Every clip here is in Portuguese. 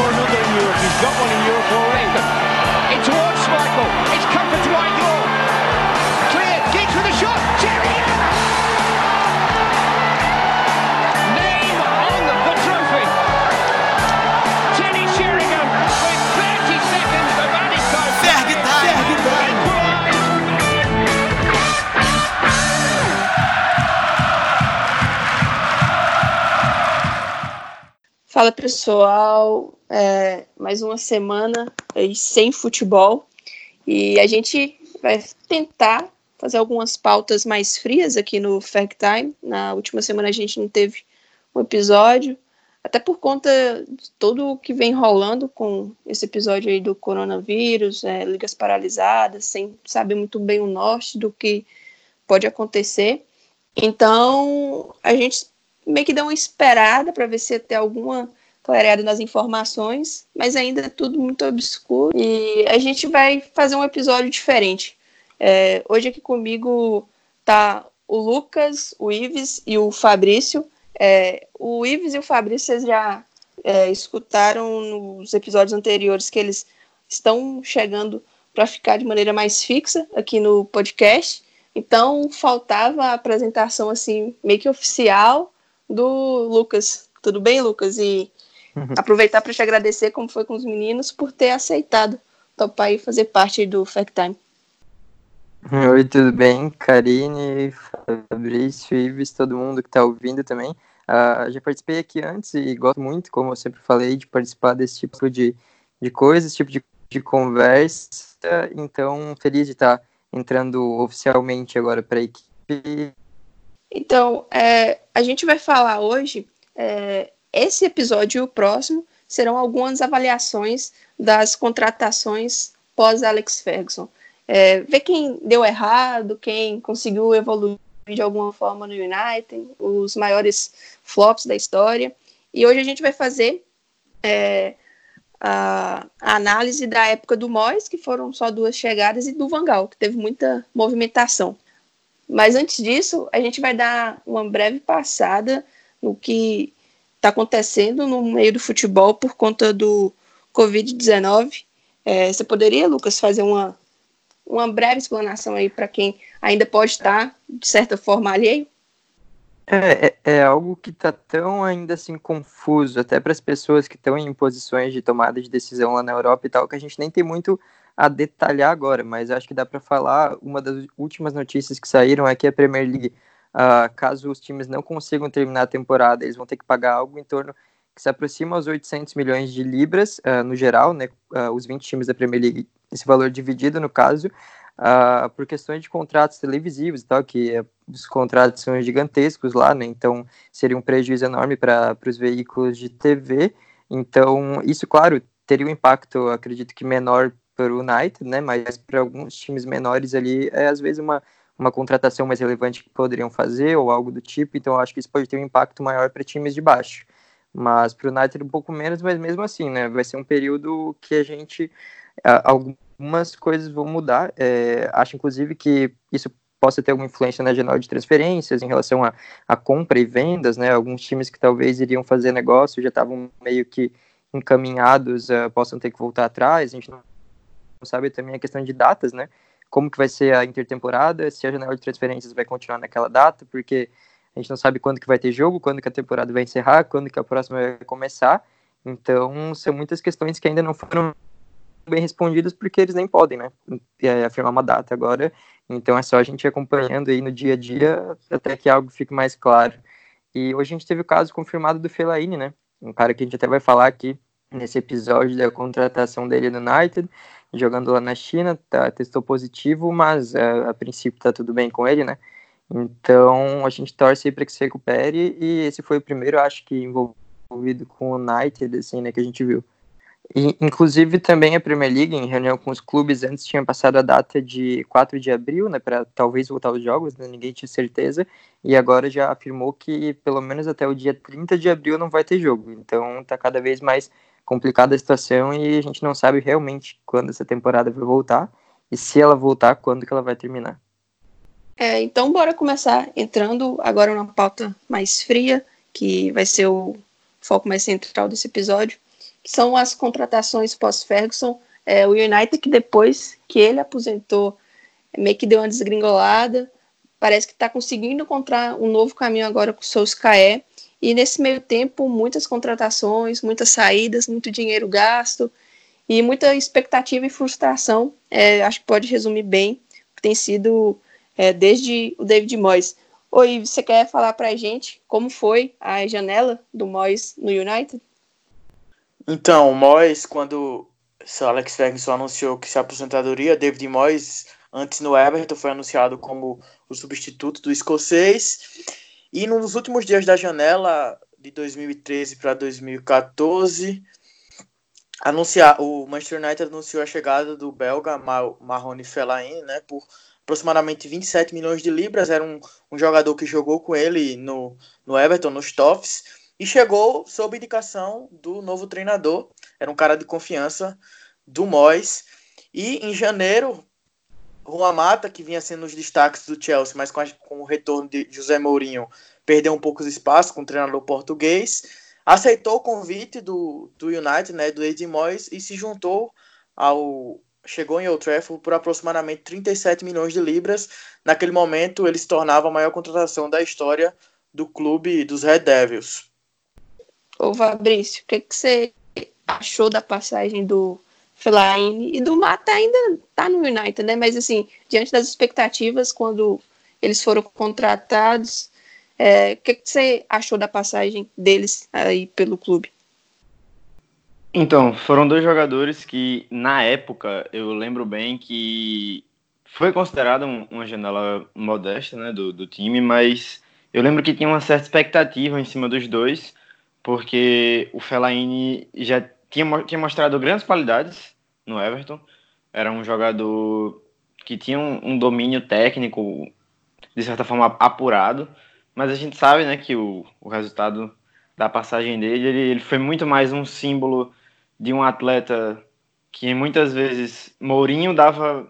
score another in Europe. He's got one in Europe already. In towards Michael. It's comfort to Whitelaw. Clear. Giggs with a shot. Sheringham. Name on the trophy. Teddy Sheringham with 30 seconds of added time. Ferg time! Equalised. Fala pessoal, é, mais uma semana sem futebol e a gente vai tentar fazer algumas pautas mais frias aqui no Fact Time. Na última semana a gente não teve um episódio, até por conta de tudo o que vem rolando com esse episódio aí do coronavírus, é, ligas paralisadas, sem saber muito bem o norte do que pode acontecer. Então a gente meio que deu uma esperada para ver se ter alguma clareada nas informações, mas ainda é tudo muito obscuro e a gente vai fazer um episódio diferente. É, hoje aqui comigo tá o Lucas, o Ives e o Fabrício. É, o Ives e o Fabrício vocês já é, escutaram nos episódios anteriores que eles estão chegando para ficar de maneira mais fixa aqui no podcast. Então faltava a apresentação assim meio que oficial do Lucas. Tudo bem, Lucas? E aproveitar para te agradecer, como foi com os meninos, por ter aceitado topar e fazer parte do Fact Time. Oi, tudo bem? Karine, Fabrício, Ives, todo mundo que está ouvindo também. Uh, já participei aqui antes e gosto muito, como eu sempre falei, de participar desse tipo de, de coisa, esse tipo de, de conversa. Então, feliz de estar entrando oficialmente agora para a equipe. Então, é, a gente vai falar hoje, é, esse episódio e o próximo serão algumas avaliações das contratações pós-Alex Ferguson. É, ver quem deu errado, quem conseguiu evoluir de alguma forma no United, os maiores flops da história. E hoje a gente vai fazer é, a, a, análise da época do Moyes, que foram só duas chegadas, e do Vangal, que teve muita movimentação. Mas antes disso, a gente vai dar uma breve passada no que está acontecendo no meio do futebol por conta do Covid-19. É, você poderia, Lucas, fazer uma, uma breve explanação aí para quem ainda pode estar, de certa forma, alheio? É, é, é algo que está tão ainda assim confuso, até para as pessoas que estão em posições de tomada de decisão lá na Europa e tal, que a gente nem tem muito a detalhar agora, mas acho que dá para falar. Uma das últimas notícias que saíram é que a Premier League, uh, caso os times não consigam terminar a temporada, eles vão ter que pagar algo em torno que se aproxima aos 800 milhões de libras uh, no geral, né? Uh, os 20 times da Premier League, esse valor dividido no caso, por questões de contratos televisivos e tal, que os contratos são gigantescos lá, né? Então seria um prejuízo enorme para os veículos de TV. Então, isso, claro, teria um impacto, acredito que menor para o United, né? Mas para alguns times menores ali é às vezes uma uma contratação mais relevante que poderiam fazer ou algo do tipo. Então acho que isso pode ter um impacto maior para times de baixo. Mas para o United um pouco menos, mas mesmo assim, né? Vai ser um período que a gente algumas coisas vão mudar. É, acho inclusive que isso possa ter alguma influência na janela de transferências em relação a, a compra e vendas, né? Alguns times que talvez iriam fazer negócio já estavam meio que encaminhados, uh, possam ter que voltar atrás. A gente não sabe também a questão de datas, né? Como que vai ser a intertemporada, se a janela de transferências vai continuar naquela data, porque a gente não sabe quando que vai ter jogo, quando que a temporada vai encerrar, quando que a próxima vai começar. Então, são muitas questões que ainda não foram bem respondidas porque eles nem podem, né, afirmar uma data agora. Então, é só a gente ir acompanhando aí no dia a dia até que algo fique mais claro. E hoje a gente teve o caso confirmado do Fellaini, né, um cara que a gente até vai falar aqui nesse episódio da contratação dele no United, jogando lá na China, tá, testou positivo, mas é, a princípio tá tudo bem com ele, né? Então a gente torce para que se recupere e esse foi o primeiro, acho que envolvido com o United, assim, né, que a gente viu. E, inclusive também a Premier League, em reunião com os clubes, antes tinha passado a data de 4 de abril, né, para talvez voltar os jogos, né, ninguém tinha certeza, e agora já afirmou que pelo menos até o dia 30 de abril não vai ter jogo. Então tá cada vez mais complicada a situação e a gente não sabe realmente quando essa temporada vai voltar e se ela voltar, quando que ela vai terminar. É, então bora começar entrando agora numa pauta mais fria, que vai ser o foco mais central desse episódio, que são as contratações pós-Ferguson. É, o United, que depois que ele aposentou, meio que deu uma desgringolada, parece que está conseguindo encontrar um novo caminho agora com o Solskjaer. E nesse meio tempo, muitas contratações, muitas saídas, muito dinheiro gasto e muita expectativa e frustração. É, acho que pode resumir bem o que tem sido é, desde o David Moyes. Oi, você quer falar para a gente como foi a janela do Moyes no United? Então, o Moyes, quando o Alex Ferguson anunciou que se aposentadoria, David Moyes, antes no Everton, foi anunciado como o substituto do escocês. E nos últimos dias da janela de 2013 para 2014, anunciar, o Manchester United anunciou a chegada do belga Marrone Fellaini, né, por aproximadamente 27 milhões de libras. Era um, um jogador que jogou com ele no, no Everton, nos Toffs, e chegou sob indicação do novo treinador. Era um cara de confiança do Moyes. E em janeiro, Juan Mata, que vinha sendo os destaques do Chelsea, mas com, a, com o retorno de José Mourinho, perdeu um pouco de espaço com o treinador português. Aceitou o convite do, do United, né, do Eddie Moyes, e se juntou ao, chegou em Old Trafford por aproximadamente 37 milhões de libras. Naquele momento, ele se tornava a maior contratação da história do clube dos Red Devils. Ô Fabrício, o que, que você achou da passagem do Fellaini e do Mata ainda tá no United, né? Mas assim, diante das expectativas, quando eles foram contratados, é, o que, que você achou da passagem deles aí pelo clube? Então, foram dois jogadores que, na época, eu lembro bem que foi considerada uma janela modesta né, do, do time, mas eu lembro que tinha uma certa expectativa em cima dos dois, porque o Fellaini já tinha, tinha mostrado grandes qualidades no Everton, era um jogador que tinha um, um domínio técnico, de certa forma, apurado, mas a gente sabe né, que o, o resultado da passagem dele, ele, ele foi muito mais um símbolo de um atleta que muitas vezes Mourinho dava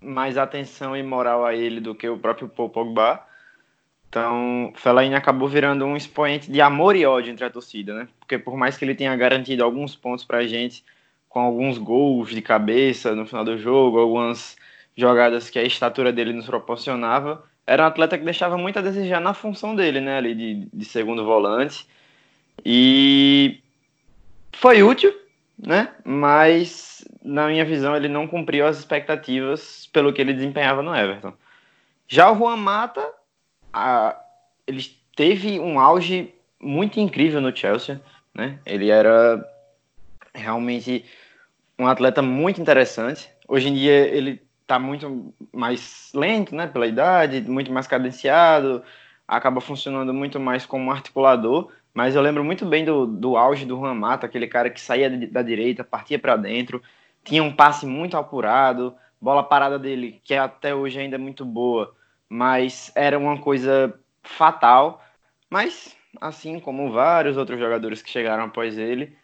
mais atenção e moral a ele do que o próprio Paul Pogba. Então, Fellaini acabou virando um expoente de amor e ódio entre a torcida, né? Porque por mais que ele tenha garantido alguns pontos para a gente, com alguns gols de cabeça no final do jogo, algumas jogadas que a estatura dele nos proporcionava, era um atleta que deixava muito a desejar na função dele, né? Ali de, de segundo volante. E foi útil, né? Mas, na minha visão, ele não cumpriu as expectativas pelo que ele desempenhava no Everton. Já o Juan Mata, a, ele teve um auge muito incrível no Chelsea, né? Ele era realmente um atleta muito interessante. Hoje em dia ele está muito mais lento, né, pela idade, muito mais cadenciado, acaba funcionando muito mais como articulador, mas eu lembro muito bem do, do auge do Juan Mata, aquele cara que saía da direita, partia para dentro, tinha um passe muito apurado, bola parada dele, que até hoje ainda é muito boa, mas era uma coisa fatal. Mas, assim como vários outros jogadores que chegaram após ele,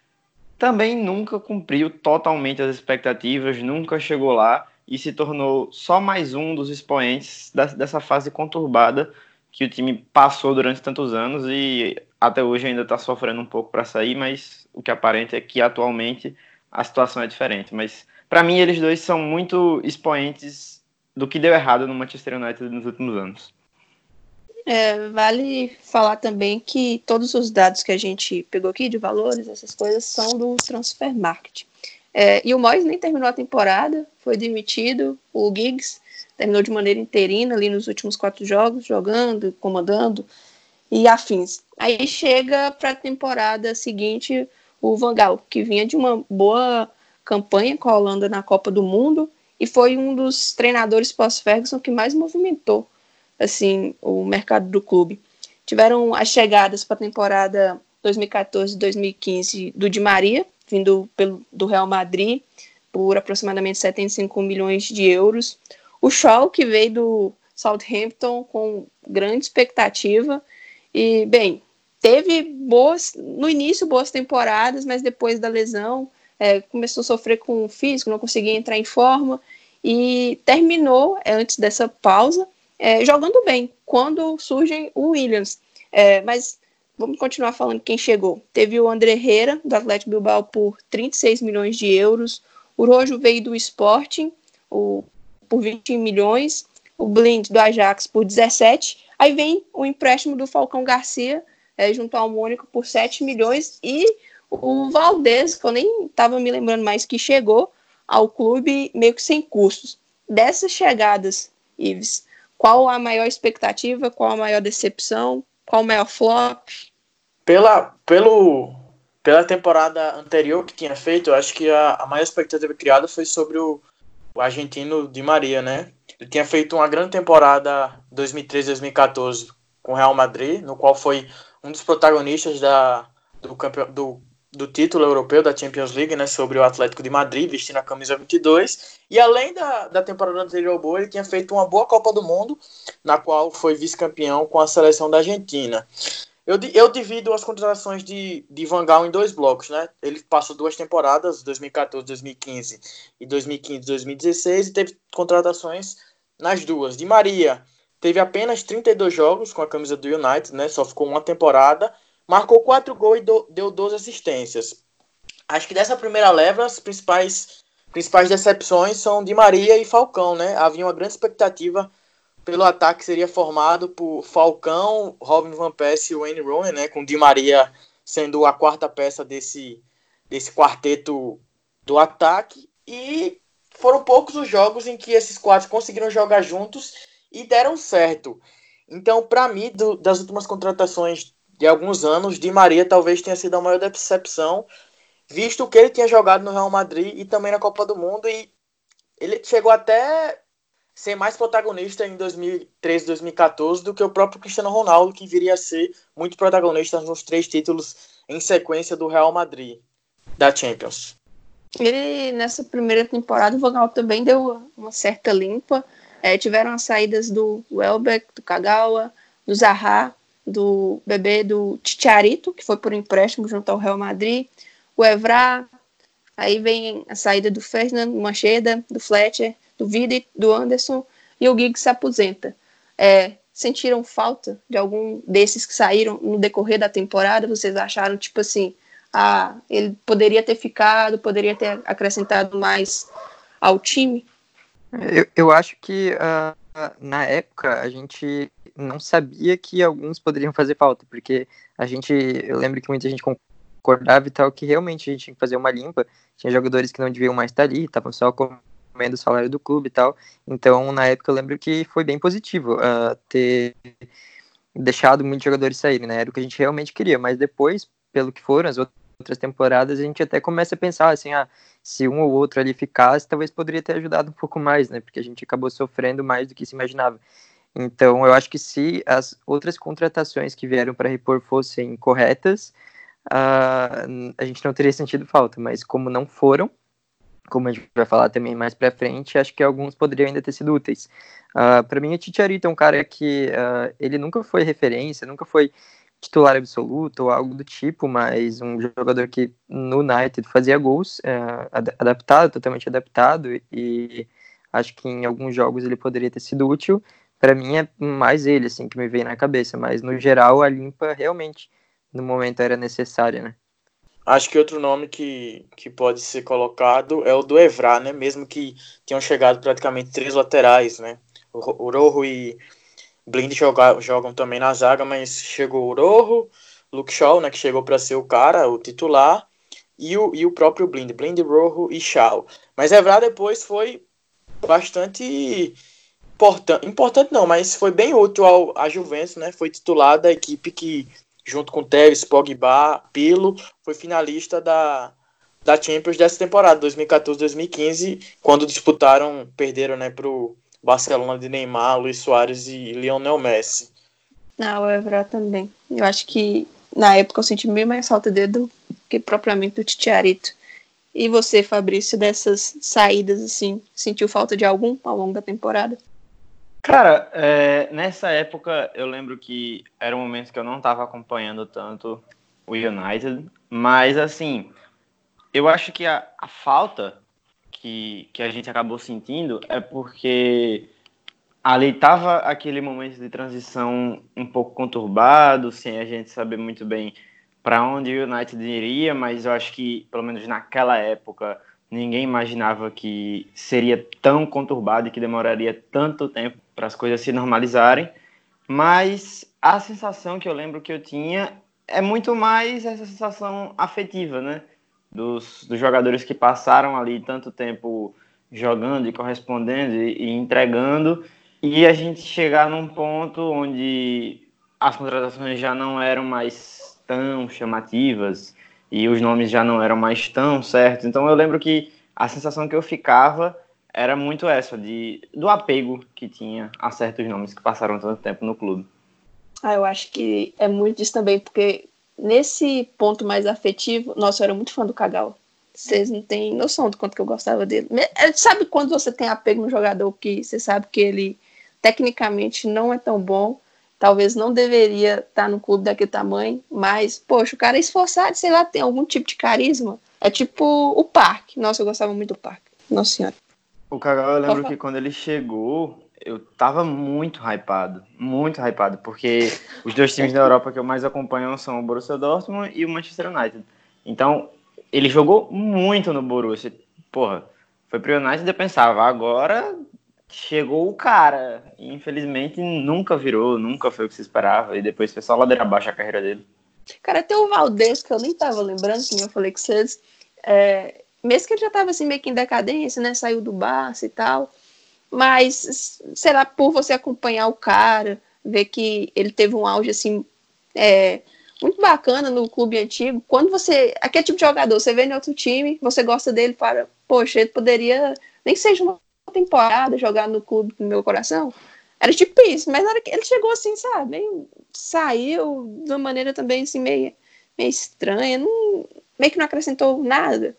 também nunca cumpriu totalmente as expectativas, nunca chegou lá e se tornou só mais um dos expoentes dessa fase conturbada que o time passou durante tantos anos e até hoje ainda está sofrendo um pouco para sair, mas o que aparenta é que atualmente a situação é diferente. Mas para mim eles dois são muito expoentes do que deu errado no Manchester United nos últimos anos. É, vale falar também que todos os dados que a gente pegou aqui de valores, essas coisas, são do Transfer Market. É, e o Moyes nem terminou a temporada, foi demitido. O Giggs terminou de maneira interina ali nos últimos quatro jogos, jogando, comandando e afins. Aí chega para a temporada seguinte o Van Gaal, que vinha de uma boa campanha com a Holanda na Copa do Mundo e foi um dos treinadores pós-Ferguson que mais movimentou assim o mercado do clube. Tiveram as chegadas para a temporada 2014-2015 do Di Maria, vindo pelo, do Real Madrid por aproximadamente 75 milhões de euros. O Shaw, que veio do Southampton com grande expectativa e, bem, teve boas, no início, boas temporadas, mas depois da lesão é, começou a sofrer com o físico, não conseguia entrar em forma e terminou, é, antes dessa pausa, é, jogando bem, quando surge o Williams. É, mas vamos continuar falando quem chegou. Teve o André Herrera, do Atlético Bilbao, por 36 milhões de euros. O Rojo veio do Sporting o, por 20 milhões. O Blind, do Ajax, por 17. Aí vem o empréstimo do Falcão Garcia, é, junto ao Mônico, por 7 milhões. E o Valdez, que eu nem estava me lembrando mais, que chegou ao clube meio que sem custos. Dessas chegadas, Ives, qual a maior expectativa, qual a maior decepção, qual o maior flop? Pela, pelo, pela temporada anterior que tinha feito, eu acho que a, a maior expectativa criada foi sobre o, o argentino Di Maria, né? Ele tinha feito uma grande temporada 2013-2014 com o Real Madrid, no qual foi um dos protagonistas da, do, do do título europeu da Champions League, né, sobre o Atlético de Madrid, vestindo a camisa 22. E além da, da temporada anterior boa, ele tinha feito uma boa Copa do Mundo, na qual foi vice-campeão com a seleção da Argentina. Eu, eu divido as contratações de, de Van Gaal em dois blocos, né? Ele passou duas temporadas, 2014, 2015 e 2015, 2016, e teve contratações nas duas. De Maria teve apenas 32 jogos com a camisa do United, né? Só ficou uma temporada marcou quatro gols e do, deu 12 assistências. Acho que dessa primeira leva, as principais, principais decepções são de Maria e Falcão, né? Havia uma grande expectativa pelo ataque que seria formado por Falcão, Robin Van Persie e Wayne Rooney, né? Com Di Maria sendo a quarta peça desse, desse quarteto do ataque. E foram poucos os jogos em que esses quatro conseguiram jogar juntos e deram certo. Então, para mim, do, das últimas contratações de alguns anos, Di Maria talvez tenha sido a maior decepção, visto que ele tinha jogado no Real Madrid e também na Copa do Mundo, e ele chegou até ser mais protagonista em 2013, 2014 do que o próprio Cristiano Ronaldo, que viria a ser muito protagonista nos três títulos em sequência do Real Madrid da Champions. Ele, nessa primeira temporada, o Vogal também deu uma certa limpa. É, tiveram as saídas do Welbeck, do Kagawa, do Zaha, do bebê do Ticharito, que foi por empréstimo junto ao Real Madrid, o Evra, aí vem a saída do Fernando Mancheda, do Fletcher, do Vide, do Anderson, e o Giggs se aposenta. É, sentiram falta de algum desses que saíram no decorrer da temporada? Vocês acharam, tipo assim, ah, ele poderia ter ficado, poderia ter acrescentado mais ao time? Eu, eu acho que uh, na época a gente não sabia que alguns poderiam fazer falta, porque a gente, eu lembro que muita gente concordava e tal, que realmente a gente tinha que fazer uma limpa, tinha jogadores que não deviam mais estar ali, estavam só comendo o salário do clube e tal, então na época eu lembro que foi bem positivo uh, ter deixado muitos jogadores saírem, né, era o que a gente realmente queria, mas depois, pelo que foram as outras temporadas, a gente até começa a pensar assim, ah, se um ou outro ali ficasse, talvez poderia ter ajudado um pouco mais, né? Porque a gente acabou sofrendo mais do que se imaginava. Então, eu acho que se as outras contratações que vieram para repor fossem corretas, uh, a gente não teria sentido falta, mas como não foram, como a gente vai falar também mais para frente, acho que alguns poderiam ainda ter sido úteis. Uh, para mim, o Titiarito é um cara que uh, ele nunca foi referência, nunca foi titular absoluto ou algo do tipo, mas um jogador que no United fazia gols, uh, adaptado, totalmente adaptado, e acho que em alguns jogos ele poderia ter sido útil para mim é mais ele, assim, que me veio na cabeça, mas no geral a limpa realmente no momento era necessária, né? Acho que outro nome que, que pode ser colocado é o do Evra, né? Mesmo que tenham chegado praticamente três laterais, né? O Rojo e Blind jogam, jogam também na zaga, mas chegou o Rojo, Luke Shaw, né? Que chegou para ser o cara, o titular, e o, e o próprio Blind, Blind, Rojo e Shaw. Mas Evra depois foi bastante importante, importante não, mas foi bem útil ao, à Juventus, né? Foi titular da equipe que, junto com Tevez, Pogba, Pilo, foi finalista da, da Champions dessa temporada, 2014-2015, quando disputaram, perderam, né, pro Barcelona de Neymar, Luiz Soares e Lionel Messi. Não, o Evra também. Eu acho que na época eu senti bem mais falta dele do que propriamente o Titiarito. E você, Fabrício, dessas saídas, assim, sentiu falta de algum ao longo da temporada? Cara, é, nessa época eu lembro que era um momento que eu não estava acompanhando tanto o United, mas assim, eu acho que a, a falta que, que a gente acabou sentindo é porque ali estava aquele momento de transição um pouco conturbado, sem a gente saber muito bem para onde o United iria, mas eu acho que, pelo menos naquela época, ninguém imaginava que seria tão conturbado e que demoraria tanto tempo para as coisas se normalizarem. Mas a sensação que eu lembro que eu tinha é muito mais essa sensação afetiva, né? Dos, dos jogadores que passaram ali tanto tempo jogando e correspondendo e, e entregando, e a gente chegar num ponto onde as contratações já não eram mais tão chamativas e os nomes já não eram mais tão certos. Então eu lembro que a sensação que eu ficava era muito essa, de, do apego que tinha a certos nomes que passaram tanto tempo no clube. Ah, eu acho que é muito disso também, porque nesse ponto mais afetivo, nossa, eu era muito fã do Cagal. Vocês não têm noção do quanto que eu gostava dele. É, sabe quando você tem apego no jogador que você sabe que ele tecnicamente não é tão bom, talvez não deveria estar no clube daquele tamanho, mas, poxa, o cara é esforçado, sei lá, tem algum tipo de carisma. É tipo o Parque. Nossa, eu gostava muito do Parque. Nossa Senhora. O Cagal, eu lembro que quando ele chegou, eu tava muito hypado, muito hypado, porque os dois times da Europa que eu mais acompanho são o Borussia Dortmund e o Manchester United. Então, ele jogou muito no Borussia. Porra, foi pro United eu pensava, agora chegou o cara. E, infelizmente, nunca virou, nunca foi o que se esperava, e depois foi só ladeira abaixo a carreira dele. Cara, tem o Valdez, que eu nem tava lembrando, que eu falei com vocês, é, mesmo que ele já tava assim meio que em decadência, né, saiu do Barça e tal, mas, sei lá, por você acompanhar o cara, ver que ele teve um auge, assim, é, muito bacana no clube antigo. Quando você. Aquele tipo de jogador, você vê em outro time, você gosta dele para. Poxa, ele poderia, nem seja uma temporada, jogar no clube do meu coração. Era tipo isso, mas na hora que ele chegou assim, sabe? Meio, saiu de uma maneira também assim, meio, meio estranha, não, meio que não acrescentou nada.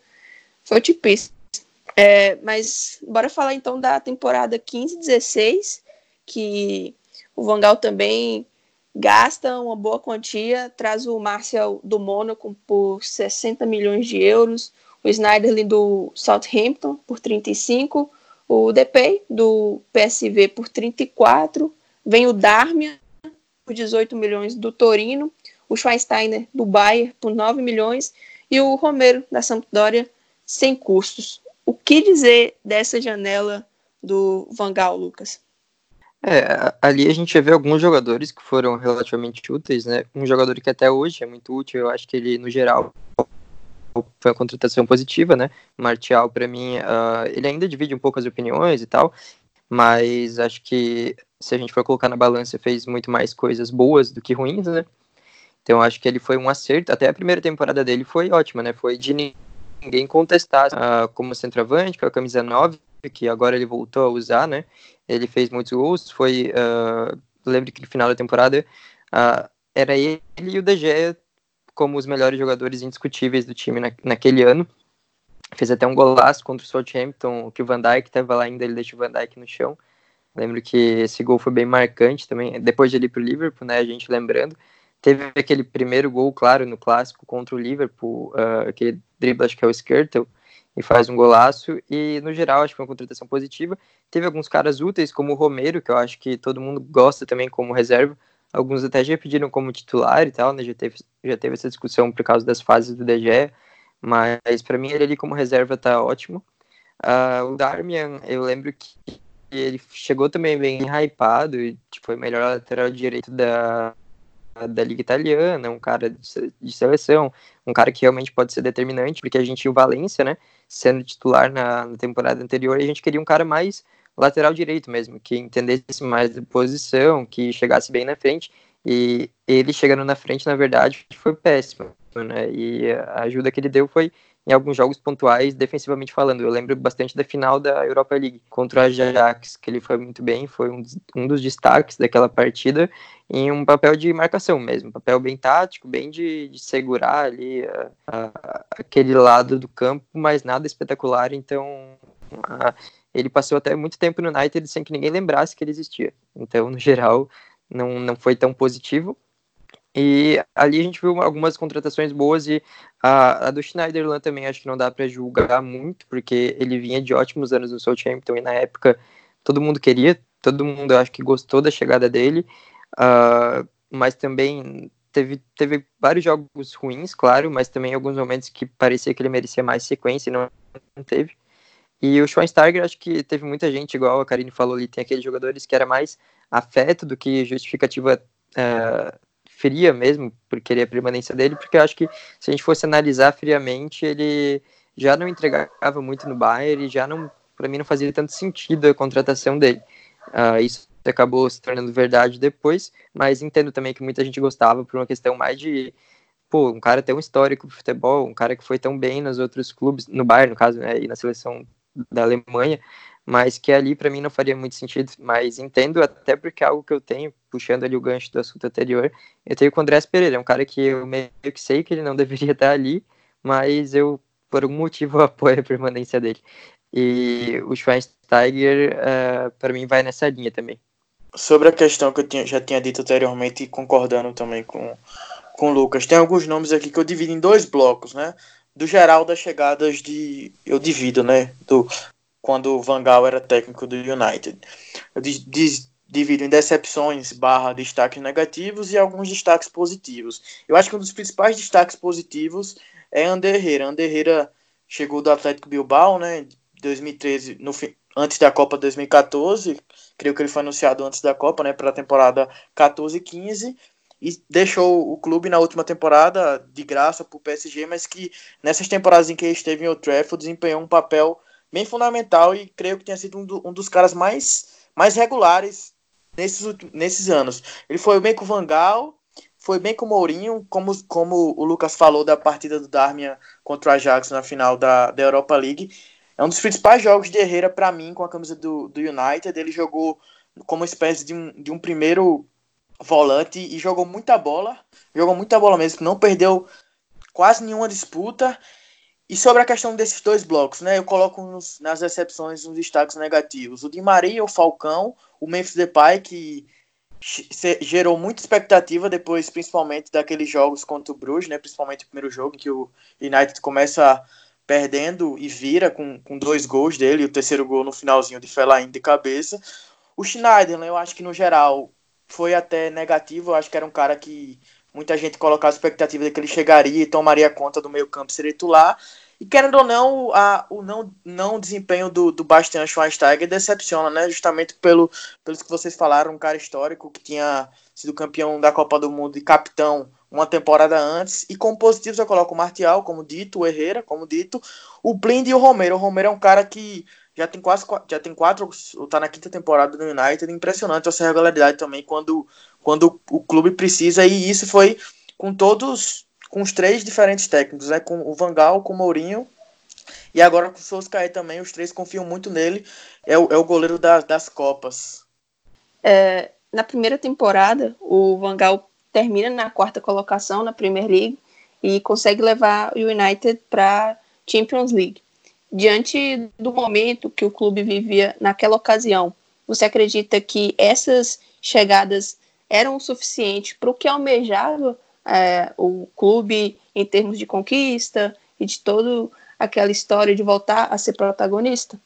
Foi tipo isso. É, mas bora falar então da temporada 15-16, que o Vangal também gasta uma boa quantia, traz o Martial do Mônaco por 60 milhões de euros, o Snyderlin do Southampton por 35, o Depay do PSV por 34, vem o Darmian por 18 milhões do Torino, o Schweinsteiner do Bayern por 9 milhões e o Romero da Sampdoria sem custos. O que dizer dessa janela do Vangal, Lucas? É, ali a gente vê alguns jogadores que foram relativamente úteis, né? Um jogador que até hoje é muito útil, eu acho que ele, no geral, foi uma contratação positiva, né? Martial, para mim, uh, ele ainda divide um pouco as opiniões e tal, mas acho que se a gente for colocar na balança, fez muito mais coisas boas do que ruins, né? Então acho que ele foi um acerto. Até a primeira temporada dele foi ótima, né? Foi de ninguém contestar uh, como centroavante, com a camisa 9, que agora ele voltou a usar, né? Ele fez muitos gols, foi, uh, lembro que no final da temporada uh, era ele e o De Gea como os melhores jogadores indiscutíveis do time na, naquele ano. Fez até um golaço contra o Southampton, que o Van Dijk estava lá ainda, ele deixou o Van Dijk no chão. Lembro que esse gol foi bem marcante também, depois de ele ir para o Liverpool, né, a gente lembrando. Teve aquele primeiro gol, claro, no clássico contra o Liverpool, uh, aquele drible, acho que é o Skirtle, e faz um golaço. E no geral, acho que foi uma contratação positiva. Teve alguns caras úteis, como o Romero, que eu acho que todo mundo gosta também como reserva. Alguns até já pediram como titular e tal, né? Já teve, já teve essa discussão por causa das fases do DG, mas para mim ele ali como reserva tá ótimo. Uh, o Darmian, eu lembro que ele chegou também bem hypado, e tipo, foi melhor lateral direito da, da Liga Italiana, um cara de seleção, um cara que realmente pode ser determinante, porque a gente o Valência, né, sendo titular na, na, temporada anterior, a gente queria um cara mais lateral direito mesmo, que entendesse mais de posição, que chegasse bem na frente, e ele chegando na frente, na verdade, foi péssimo, né, e a ajuda que ele deu foi em alguns jogos pontuais, defensivamente falando. Eu lembro bastante da final da Europa League contra o Ajax, que ele foi muito bem, foi um dos, um dos destaques daquela partida, em um papel de marcação mesmo, um papel bem tático, bem de, de segurar ali a, a, aquele lado do campo, mas nada espetacular, então a, ele passou até muito tempo no United sem que ninguém lembrasse que ele existia. Então, no geral, não, não foi tão positivo, e ali a gente viu algumas contratações boas e a, a do Schneiderland também acho que não dá para julgar muito, porque ele vinha de ótimos anos no Southampton e na época todo mundo queria todo mundo acho que gostou da chegada dele, uh, mas também teve, teve vários jogos ruins, claro, mas também alguns momentos que parecia que ele merecia mais sequência e não, não teve. E o Schweinsteiger, acho que teve muita gente, igual a Karine falou ali, tem aqueles jogadores que era mais afeto do que justificativa uh, fria mesmo, por querer a permanência dele, porque eu acho que se a gente fosse analisar friamente, ele já não entregava muito no Bayern e já não, para mim, não fazia tanto sentido a contratação dele. Uh, isso acabou se tornando verdade depois, mas entendo também que muita gente gostava por uma questão mais de pô, um cara tão histórico pro futebol, um cara que foi tão bem nos outros clubes, no Bayern, no caso, né, e na seleção da Alemanha, mas que ali para mim não faria muito sentido, mas entendo até porque é algo que eu tenho, puxando ali o gancho do assunto anterior, eu tenho com o Andrés Pereira, é um cara que eu meio que sei que ele não deveria estar ali, mas eu, por algum motivo, apoio a permanência dele. E o Schweinsteiger, uh, para mim, vai nessa linha também. Sobre a questão que eu tinha, já tinha dito anteriormente, concordando também com, com o Lucas, tem alguns nomes aqui que eu divido em dois blocos, né? Do geral das chegadas de. Eu divido, né? Do, quando o Van Gaal era técnico do United. Eu divido em decepções barra destaques negativos e alguns destaques positivos. Eu acho que um dos principais destaques positivos é Ander Herrera. Ander Herrera chegou do Atlético Bilbao, né? 2013, no fim, antes da Copa 2014, creio que ele foi anunciado antes da Copa, né, para a temporada 14 e 15, e deixou o clube na última temporada de graça para o PSG, mas que nessas temporadas em que ele esteve em Old Trafford desempenhou um papel bem fundamental e creio que tenha sido um, do, um dos caras mais, mais regulares nesses, nesses anos. Ele foi bem com o Vangal, foi bem com o Mourinho, como, como o Lucas falou da partida do Darmian contra o Ajax na final da, da Europa League. É um dos principais jogos de Herrera para mim com a camisa do, do United. Ele jogou como espécie de um, de um primeiro volante e jogou muita bola. Jogou muita bola mesmo, não perdeu quase nenhuma disputa e sobre a questão desses dois blocos, né? Eu coloco nos, nas exceções uns destaques negativos. O Di Maria, o Falcão, o Memphis Depay, que gerou muita expectativa depois, principalmente daqueles jogos contra o Bruges, né? Principalmente o primeiro jogo em que o United começa perdendo e vira com, com dois gols dele, e o terceiro gol no finalzinho de Fellaini de cabeça. O Schneider, né, eu acho que no geral foi até negativo, eu acho que era um cara que muita gente colocava a expectativa de que ele chegaria e tomaria conta do meio campo ser titular, e querendo ou não, a, o não, não desempenho do, do Bastian Schweinsteiger decepciona, né? Justamente pelo, pelo que vocês falaram, um cara histórico que tinha sido campeão da Copa do Mundo e capitão uma temporada antes. E como positivos eu coloco o Martial, como dito, o Herrera, como dito, o Blind e o Romero. O Romero é um cara que já tem quase já tem quatro, tá na quinta temporada do United. Impressionante essa regularidade também quando, quando o clube precisa. E isso foi com todos com os três diferentes técnicos, né? Com o Vangal, com o Mourinho e agora com o Solskjaer também. Os três confiam muito nele. É o, é o goleiro da, das Copas. É, na primeira temporada, o Vangal termina na quarta colocação na Premier League e consegue levar o United para Champions League. Diante do momento que o clube vivia naquela ocasião, você acredita que essas chegadas eram o suficiente para o que almejava é, o clube em termos de conquista e de toda aquela história de voltar a ser protagonista?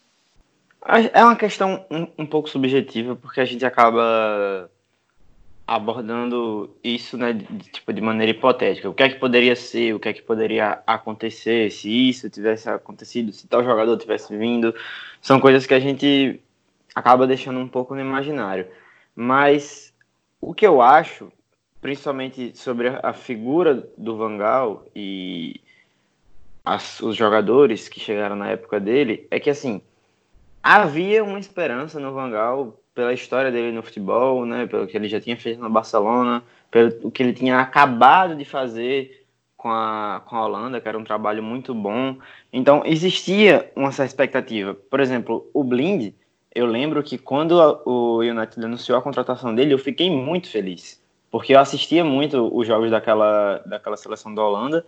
É uma questão um, um pouco subjetiva, porque a gente acaba abordando isso né, de, tipo, de maneira hipotética. O que é que poderia ser, o que é que poderia acontecer se isso tivesse acontecido, se tal jogador tivesse vindo. São coisas que a gente acaba deixando um pouco no imaginário. Mas o que eu acho principalmente sobre a figura do Vangal e as, os jogadores que chegaram na época dele, é que assim havia uma esperança no Vangal pela história dele no futebol, né, pelo que ele já tinha feito no Barcelona, pelo que ele tinha acabado de fazer com a, com a Holanda, que era um trabalho muito bom. Então existia uma certa expectativa. Por exemplo, o Blind, eu lembro que quando o United anunciou a contratação dele, eu fiquei muito feliz porque eu assistia muito os jogos daquela, daquela seleção da Holanda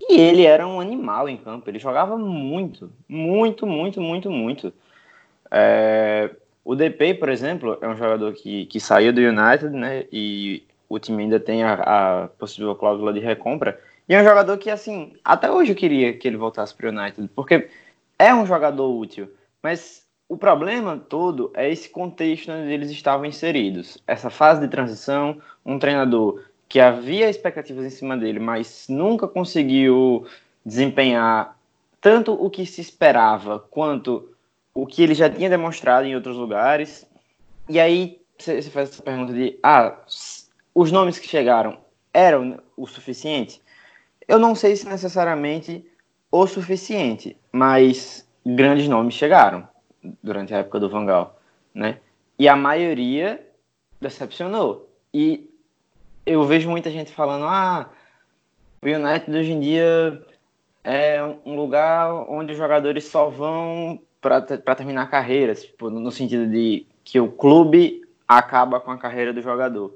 e ele era um animal em campo. Ele jogava muito, muito, muito, muito, muito. É, o DP, por exemplo, é um jogador que, que saiu do United, né? E o time ainda tem a, a possível cláusula de recompra. E é um jogador que, assim, até hoje eu queria que ele voltasse para o United, porque é um jogador útil. Mas o problema todo é esse contexto onde eles estavam inseridos. Essa fase de transição, um treinador que havia expectativas em cima dele, mas nunca conseguiu desempenhar tanto o que se esperava quanto o que ele já tinha demonstrado em outros lugares. E aí você faz essa pergunta de: ah, os nomes que chegaram eram o suficiente? Eu não sei se necessariamente o suficiente, mas grandes nomes chegaram durante a época do Vangal, né? E a maioria decepcionou. E eu vejo muita gente falando: ah, o United hoje em dia é um lugar onde os jogadores só vão para terminar carreiras, tipo, no sentido de que o clube acaba com a carreira do jogador.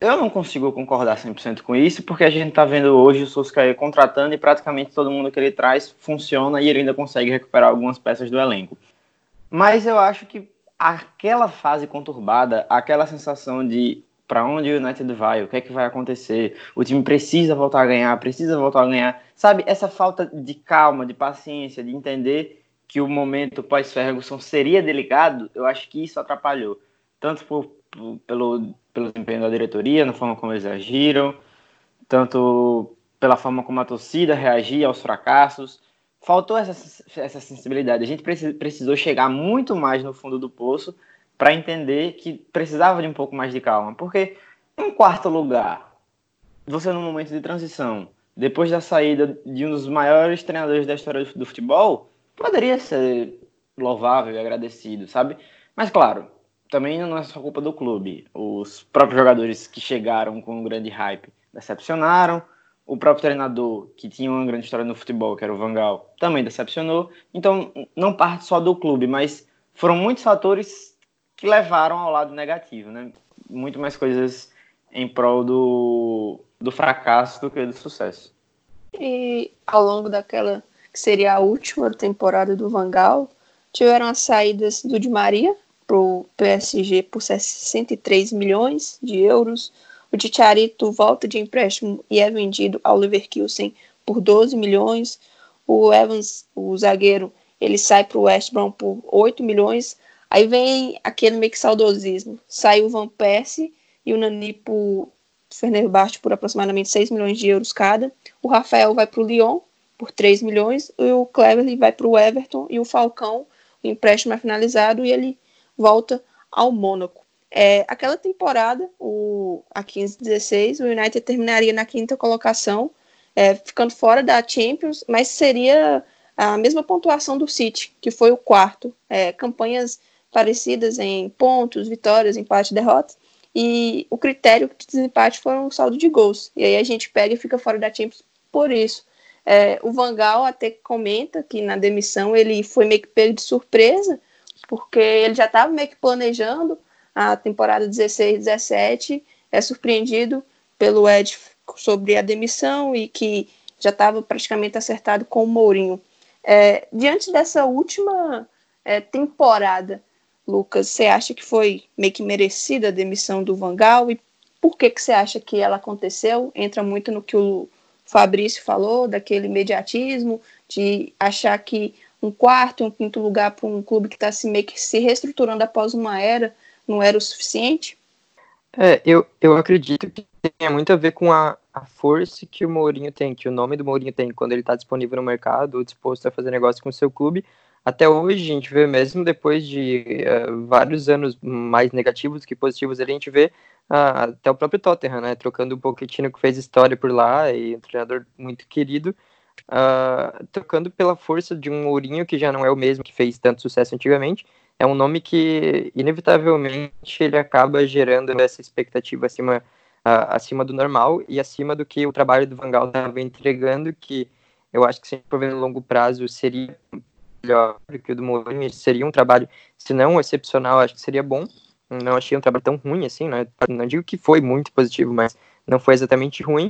Eu não consigo concordar 100% com isso, porque a gente está vendo hoje o Solskjaer contratando e praticamente todo mundo que ele traz funciona e ele ainda consegue recuperar algumas peças do elenco. Mas eu acho que aquela fase conturbada, aquela sensação de para onde o United vai, o que é que vai acontecer, o time precisa voltar a ganhar, precisa voltar a ganhar, sabe? Essa falta de calma, de paciência, de entender que o momento pós-Ferguson seria delicado, eu acho que isso atrapalhou. Tanto por, por, pelo, pelo desempenho da diretoria, na forma como eles agiram, tanto pela forma como a torcida reagia aos fracassos. Faltou essa, essa sensibilidade. A gente precisou chegar muito mais no fundo do poço para entender que precisava de um pouco mais de calma. Porque, em quarto lugar, você num momento de transição, depois da saída de um dos maiores treinadores da história do futebol, poderia ser louvável e agradecido, sabe? Mas claro, também não é só culpa do clube. Os próprios jogadores que chegaram com um grande hype decepcionaram. O próprio treinador, que tinha uma grande história no futebol, que era o Vangal, também decepcionou. Então, não parte só do clube, mas foram muitos fatores que levaram ao lado negativo, né? Muito mais coisas em prol do, do fracasso do que do sucesso. E ao longo daquela que seria a última temporada do Vangal, tiveram as saídas do Di Maria para o PSG por 63 milhões de euros. O Ticharito volta de empréstimo e é vendido ao Leverkusen por 12 milhões. O Evans, o zagueiro, ele sai para o West Brom por 8 milhões. Aí vem aquele meio que saudosismo. Sai o Van Persie e o Nani por Fenerbahçe por aproximadamente 6 milhões de euros cada. O Rafael vai para o Lyon por 3 milhões, e o Cleverly vai para o Everton e o Falcão, o empréstimo é finalizado e ele volta ao Mônaco. É, aquela temporada, o, a 15-16, o United terminaria na quinta colocação, é, ficando fora da Champions, mas seria a mesma pontuação do City, que foi o quarto. É, campanhas parecidas em pontos, vitórias, empate, derrotas. E o critério de desempate foi o saldo de gols. E aí a gente pega e fica fora da Champions por isso. É, o Vangal até comenta que na demissão ele foi meio que pego de surpresa, porque ele já estava meio que planejando a temporada 16-17, é surpreendido pelo Ed sobre a demissão e que já estava praticamente acertado com o Mourinho. É, diante dessa última é, temporada, Lucas, você acha que foi meio que merecida a demissão do Vangal e por que, que você acha que ela aconteceu? Entra muito no que o Fabrício falou, daquele imediatismo, de achar que um quarto, um quinto lugar para um clube que está se meio que se reestruturando após uma era não era o suficiente? É, eu, eu acredito que tem muito a ver com a, a força que o Mourinho tem, que o nome do Mourinho tem quando ele está disponível no mercado, disposto a fazer negócio com o seu clube. Até hoje, a gente vê, mesmo depois de uh, vários anos mais negativos que positivos, a gente vê ah, até o próprio Tottenham, né? Trocando um Pochettino que fez história por lá e um treinador muito querido, uh, trocando pela força de um Mourinho que já não é o mesmo que fez tanto sucesso antigamente. É um nome que, inevitavelmente, ele acaba gerando essa expectativa acima, uh, acima do normal e acima do que o trabalho do Van Gaal estava entregando, que eu acho que, se for ver no longo prazo, seria melhor que o do Mourinho, seria um trabalho, se não excepcional, acho que seria bom, não achei um trabalho tão ruim assim, né? Não digo que foi muito positivo, mas não foi exatamente ruim.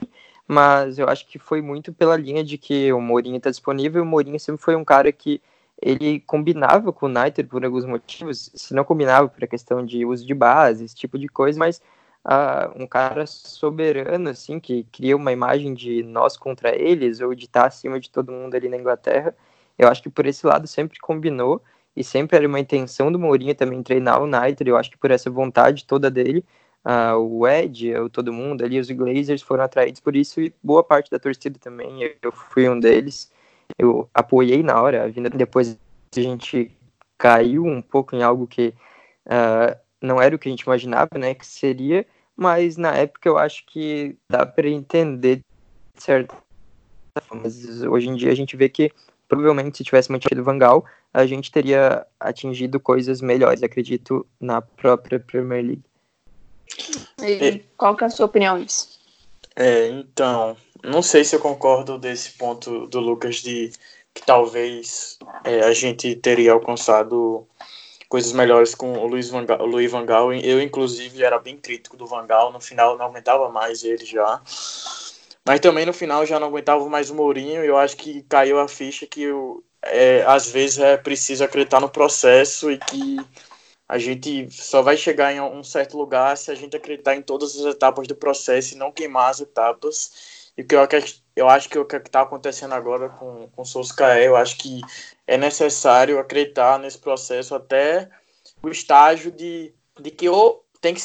Mas eu acho que foi muito pela linha de que o Mourinho está disponível. O Mourinho sempre foi um cara que ele combinava com o United por alguns motivos, se não combinava por a questão de uso de base, esse tipo de coisa, mas uh, um cara soberano, assim, que cria uma imagem de nós contra eles, ou de estar acima de todo mundo ali na Inglaterra, eu acho que por esse lado sempre combinou, e sempre era uma intenção do Mourinho também treinar o United, eu acho que por essa vontade toda dele, uh, o Ed, eu, todo mundo ali, os Glazers foram atraídos por isso e boa parte da torcida também, eu fui um deles, eu apoiei na hora, a vinda depois a gente caiu um pouco em algo que uh, não era o que a gente imaginava, né, que seria, mas na época eu acho que dá para entender de certa forma, mas hoje em dia a gente vê que provavelmente se tivesse mantido o Vangal, a gente teria atingido coisas melhores, acredito, na própria Premier League. E qual que é a sua opinião nisso? É, então, não sei se eu concordo desse ponto do Lucas de que talvez é, a gente teria alcançado coisas melhores com o Luiz Van Gaal, o Luiz Van Gaal. Eu, inclusive, era bem crítico do Van Gaal. No final, não aguentava mais ele já. Mas também no final já não aguentava mais o Mourinho e eu acho que caiu a ficha que é, às vezes é preciso acreditar no processo e que a gente só vai chegar em um certo lugar se a gente acreditar em todas as etapas do processo e não queimar as etapas. E que eu, eu acho que o que está acontecendo agora com, com o Solskjaer, eu acho que é necessário acreditar nesse processo até o estágio de, de que ou tem que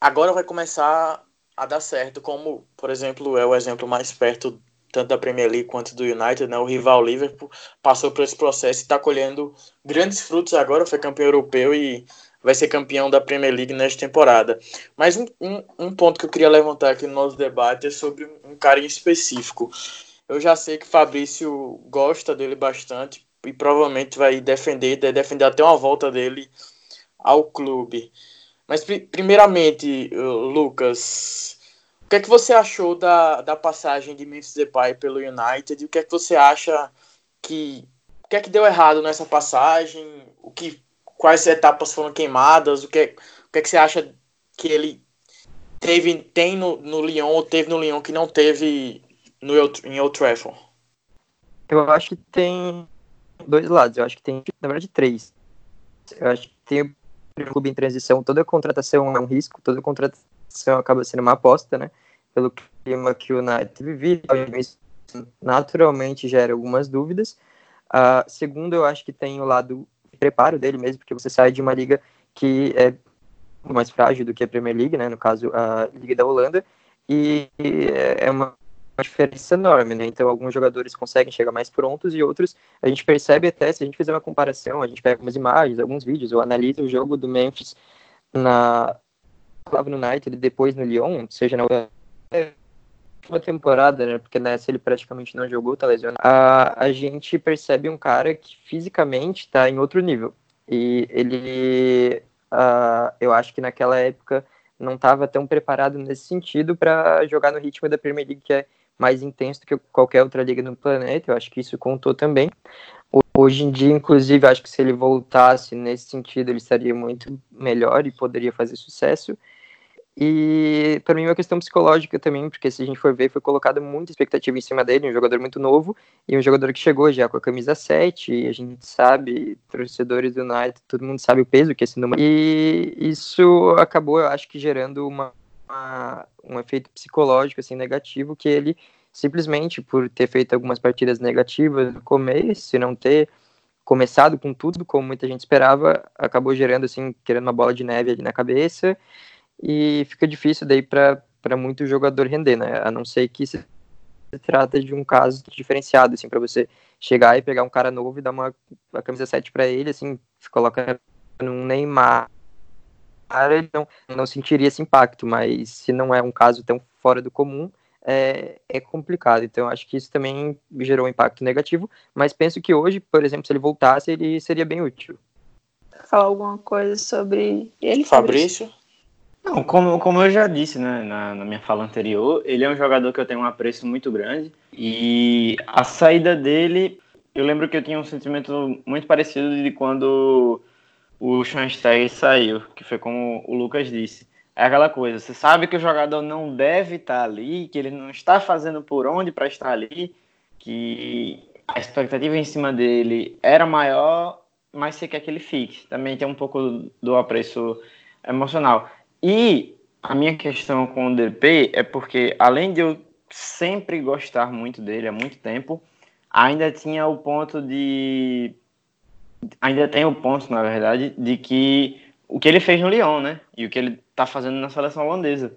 agora vai começar a dar certo, como, por exemplo, é o exemplo mais perto tanto da Premier League quanto do United, né? O rival Liverpool passou por esse processo e está colhendo grandes frutos agora, foi campeão europeu e vai ser campeão da Premier League nesta temporada. Mas um, um, um ponto que eu queria levantar aqui no nosso debate é sobre um cara em específico. Eu já sei que Fabrício gosta dele bastante e provavelmente vai defender, defender até uma volta dele ao clube. Mas, primeiramente, Lucas, o que é que você achou da, da passagem de Memphis Depay pelo United? O que é que você acha que... O que é que deu errado nessa passagem? O que, quais etapas foram queimadas? O que, o que é que você acha que ele teve, tem no, no Lyon ou teve no Lyon que não teve no, em Old Trafford? Eu acho que tem dois lados. Eu acho que tem, na verdade, três. Eu acho que tem um clube em transição, toda contratação é um risco, toda contratação acaba sendo uma aposta, né? Pelo clima que o United vive, naturalmente gera algumas dúvidas. Uh, segundo, eu acho que tem o lado preparo dele mesmo, porque você sai de uma liga que é mais frágil do que a Premier League, né? No caso, a Liga da Holanda, e é uma diferença enorme, né? Então, alguns jogadores conseguem chegar mais prontos e outros a gente percebe até, se a gente fizer uma comparação, a gente pega algumas imagens, alguns vídeos, ou analisa o jogo do Memphis na no United e depois no Lyon, seja na última temporada, né? Porque nessa ele praticamente não jogou, tá lesionado. A, a gente percebe um cara que fisicamente tá em outro nível. E ele, uh, eu acho que naquela época não estava tão preparado nesse sentido para jogar no ritmo da Premier League, que é mais intenso do que qualquer outra liga no planeta. Eu acho que isso contou também. Hoje em dia, inclusive, acho que se ele voltasse nesse sentido, ele estaria muito melhor e poderia fazer sucesso. E para mim é uma questão psicológica também, porque se a gente for ver, foi colocada muita expectativa em cima dele, um jogador muito novo, e um jogador que chegou já com a camisa 7, e a gente sabe, torcedores do United, todo mundo sabe o peso que esse número. E isso acabou, eu acho que gerando uma uma, um efeito psicológico assim negativo que ele simplesmente por ter feito algumas partidas negativas no começo não ter começado com tudo como muita gente esperava, acabou gerando assim, querendo uma bola de neve ali na cabeça e fica difícil daí para muito jogador render, né? A não ser que se trata de um caso diferenciado assim para você chegar e pegar um cara novo e dar uma, uma camisa 7 para ele, assim, coloca num Neymar ele não, não sentiria esse impacto, mas se não é um caso tão fora do comum, é, é complicado. Então, acho que isso também gerou um impacto negativo, mas penso que hoje, por exemplo, se ele voltasse, ele seria bem útil. Falar alguma coisa sobre ele, Fabrício? Fabrício? Não, como, como eu já disse né, na, na, minha fala anterior, ele é um jogador que eu tenho um apreço muito grande e a saída dele, eu lembro que eu tinha um sentimento muito parecido de quando o Schoensteiger saiu, que foi como o Lucas disse. É aquela coisa, você sabe que o jogador não deve estar ali, que ele não está fazendo por onde para estar ali, que a expectativa em cima dele era maior, mas você quer que ele fique. Também tem um pouco do apreço emocional. E a minha questão com o DP é porque, além de eu sempre gostar muito dele há muito tempo, ainda tinha o ponto de ainda tem o ponto, na verdade, de que o que ele fez no Lyon, né? E o que ele está fazendo na seleção holandesa.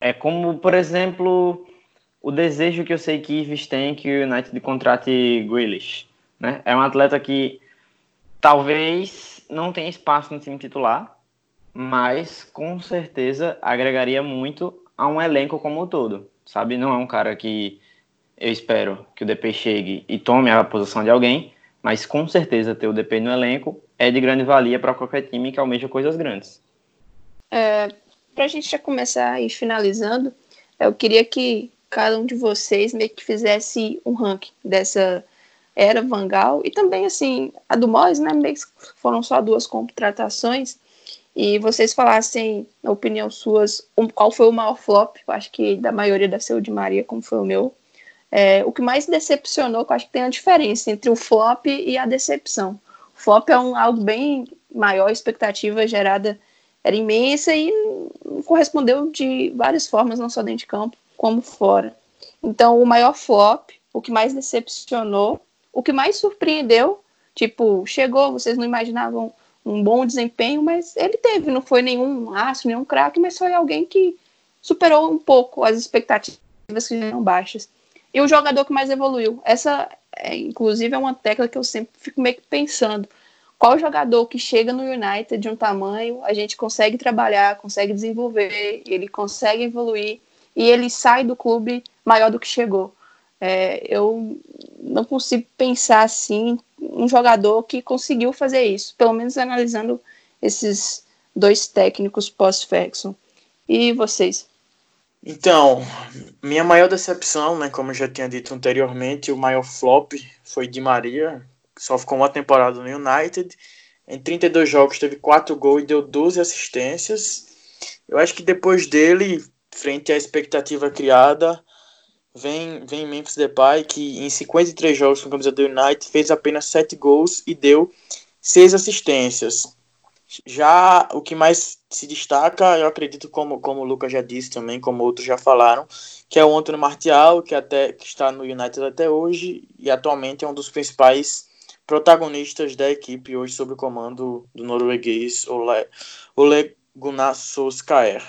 É como, por exemplo, o desejo que eu sei que Ives tem que o United contrate Grealish. Né? É um atleta que talvez não tenha espaço no time titular, mas com certeza agregaria muito a um elenco como um todo. Sabe? Não é um cara que eu espero que o DP chegue e tome a posição de alguém, mas com certeza ter o DP no elenco é de grande valia para qualquer time que almeja coisas grandes. É, para a gente já começar ir finalizando, eu queria que cada um de vocês meio que fizesse um ranking dessa era Vangal e também assim a do Mois, né? Meio que foram só duas contratações e vocês falassem na opinião suas um, qual foi o maior flop. Eu acho que da maioria ser o de Maria, como foi o meu. É, o que mais decepcionou, eu acho que tem a diferença entre o flop e a decepção. O flop é um, algo bem maior, a expectativa gerada era imensa e correspondeu de várias formas, não só dentro de campo, como fora. Então, o maior flop, o que mais decepcionou, o que mais surpreendeu, tipo, chegou, vocês não imaginavam um bom desempenho, mas ele teve, não foi nenhum aço, nenhum craque, mas foi alguém que superou um pouco as expectativas que eram baixas. E o jogador que mais evoluiu. Essa, é, inclusive, é uma tecla que eu sempre fico meio que pensando. Qual jogador que chega no United de um tamanho, a gente consegue trabalhar, consegue desenvolver, ele consegue evoluir e ele sai do clube maior do que chegou. É, eu não consigo pensar assim um jogador que conseguiu fazer isso, pelo menos analisando esses dois técnicos pós-Ferguson. E vocês? Então, minha maior decepção, né, como eu já tinha dito anteriormente, o maior flop foi de Maria, só ficou uma temporada no United. Em 32 jogos teve 4 gols e deu 12 assistências. Eu acho que depois dele, frente à expectativa criada, vem, vem Memphis Depay, que em 53 jogos com a camisa do United fez apenas 7 gols e deu 6 assistências. Já o que mais se destaca, eu acredito, como, como o Lucas já disse também, como outros já falaram, que é o Antônio Martial, que, até, que está no United até hoje e atualmente é um dos principais protagonistas da equipe hoje sob o comando do norueguês Ole, Ole Gunnar Solskjaer.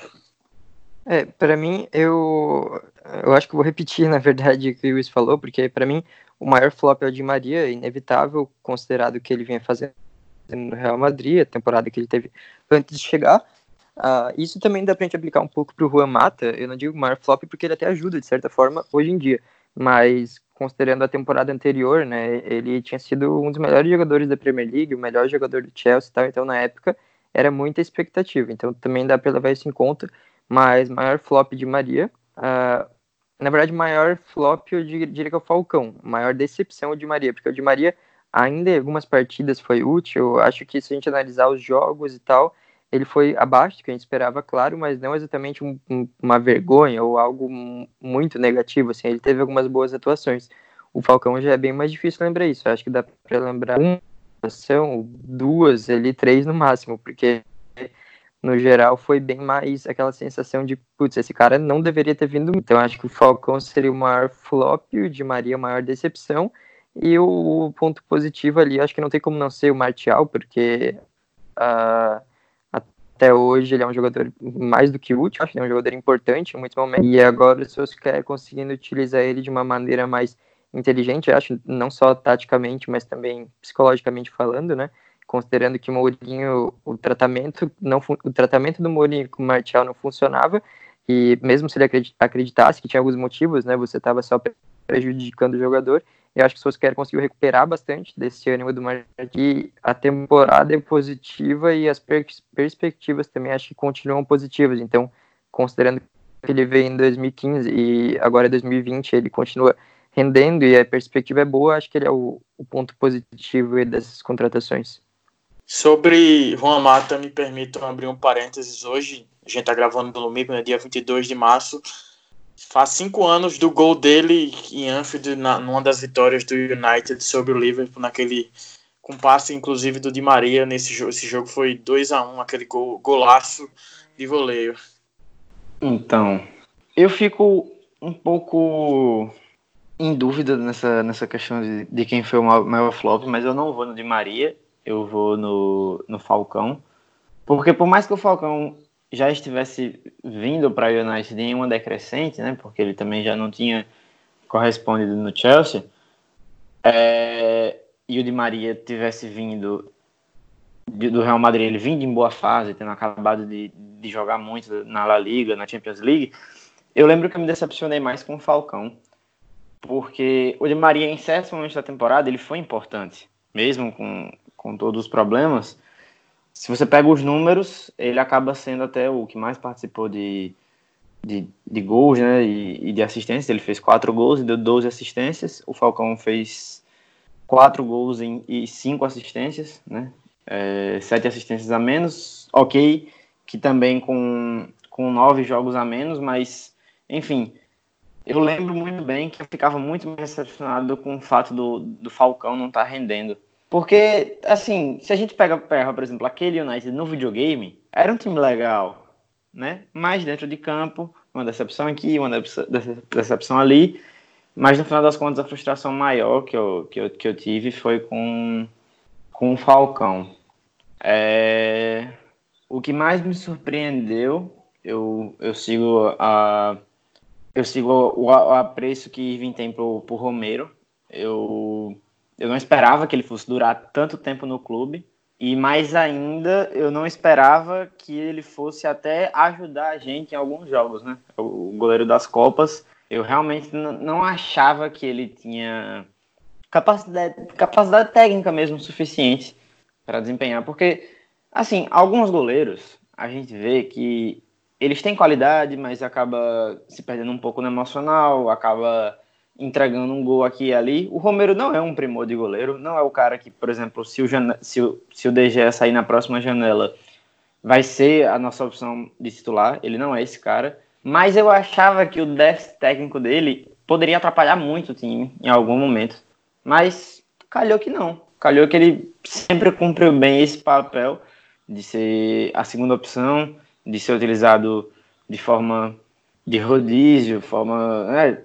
É, para mim, eu, eu acho que vou repetir, na verdade, o que o Luiz falou, porque para mim o maior flop é o de Maria, inevitável, considerado que ele vinha fazendo no Real Madrid, a temporada que ele teve antes de chegar. Uh, isso também dá pra gente aplicar um pouco pro Juan Mata, eu não digo maior flop porque ele até ajuda, de certa forma, hoje em dia, mas considerando a temporada anterior, né, ele tinha sido um dos melhores jogadores da Premier League, o melhor jogador do Chelsea e tal, então na época era muita expectativa, então também dá para levar isso em conta, mas maior flop de Maria, uh, na verdade maior flop eu diria que é o Falcão, maior decepção de Maria, porque o de Maria ainda em algumas partidas foi útil. Acho que se a gente analisar os jogos e tal, ele foi abaixo do que a gente esperava, claro, mas não exatamente um, um, uma vergonha ou algo muito negativo. Assim, ele teve algumas boas atuações. O Falcão já é bem mais difícil lembrar isso. acho que dá para lembrar uma atuação, duas, ele três no máximo, porque no geral foi bem mais aquela sensação de, putz, esse cara não deveria ter vindo. Então acho que o Falcão seria o maior flop, o de Maria a maior decepção. E o ponto positivo ali, acho que não tem como não ser o Martial, porque uh, até hoje ele é um jogador mais do que útil, acho que é um jogador importante em muitos momentos. E agora o Solskjaer conseguindo utilizar ele de uma maneira mais inteligente, acho, não só taticamente, mas também psicologicamente falando, né? Considerando que o Mourinho, o tratamento, não, o tratamento do Mourinho com o Martial não funcionava, e mesmo se ele acreditasse que tinha alguns motivos, né? Você estava só prejudicando o jogador, eu acho que o Solskjaer conseguiu recuperar bastante desse ânimo do Marquinhos. A temporada é positiva e as pers perspectivas também acho que continuam positivas. Então, considerando que ele veio em 2015 e agora é 2020, ele continua rendendo e a perspectiva é boa, acho que ele é o, o ponto positivo dessas contratações. Sobre Juan Mata, me permitam abrir um parênteses hoje. A gente está gravando no domingo, no dia 22 de março faz cinco anos do gol dele em Anfield, na, numa das vitórias do United sobre o Liverpool, naquele com passe inclusive do Di Maria nesse jogo. Esse jogo foi 2 a 1 um, aquele gol, golaço de voleio. Então, eu fico um pouco em dúvida nessa, nessa questão de, de quem foi o maior flop, mas eu não vou no Di Maria. Eu vou no, no Falcão. Porque por mais que o Falcão já estivesse vindo para o United em uma decrescente, né? Porque ele também já não tinha correspondido no Chelsea. É, e o Di Maria tivesse vindo do Real Madrid, ele vindo em boa fase, tendo acabado de, de jogar muito na La Liga, na Champions League, eu lembro que eu me decepcionei mais com o Falcão, porque o Di Maria, em certos momentos da temporada, ele foi importante, mesmo com, com todos os problemas. Se você pega os números, ele acaba sendo até o que mais participou de, de, de gols né, e, e de assistências. Ele fez quatro gols e deu 12 assistências. O Falcão fez quatro gols em, e cinco assistências, né? É, sete assistências a menos. Ok, que também com, com nove jogos a menos, mas enfim, eu lembro muito bem que eu ficava muito mais decepcionado com o fato do, do Falcão não estar tá rendendo. Porque, assim, se a gente pega, pega, por exemplo, aquele United no videogame, era um time legal, né? Mas dentro de campo, uma decepção aqui, uma decepção ali. Mas no final das contas, a frustração maior que eu, que eu, que eu tive foi com, com o Falcão. É... O que mais me surpreendeu, eu, eu sigo a eu sigo o, apreço que Irving tem pro, pro Romero. Eu, eu não esperava que ele fosse durar tanto tempo no clube. E mais ainda, eu não esperava que ele fosse até ajudar a gente em alguns jogos, né? O goleiro das Copas, eu realmente não achava que ele tinha capacidade, capacidade técnica mesmo suficiente para desempenhar, porque assim, alguns goleiros a gente vê que eles têm qualidade, mas acaba se perdendo um pouco no emocional, acaba entregando um gol aqui e ali. O Romero não é um primor de goleiro, não é o cara que, por exemplo, se o, se o, se o DG sair na próxima janela, vai ser a nossa opção de titular. Ele não é esse cara. Mas eu achava que o déficit técnico dele poderia atrapalhar muito o time em algum momento. Mas calhou que não. Calhou que ele sempre cumpriu bem esse papel de ser a segunda opção de ser utilizado de forma de rodízio, forma né,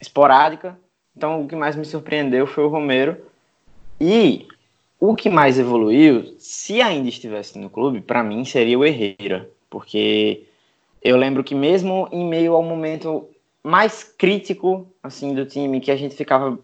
esporádica. Então, o que mais me surpreendeu foi o Romero. E o que mais evoluiu, se ainda estivesse no clube, para mim seria o Herrera, porque eu lembro que mesmo em meio ao momento mais crítico assim do time, que a gente ficava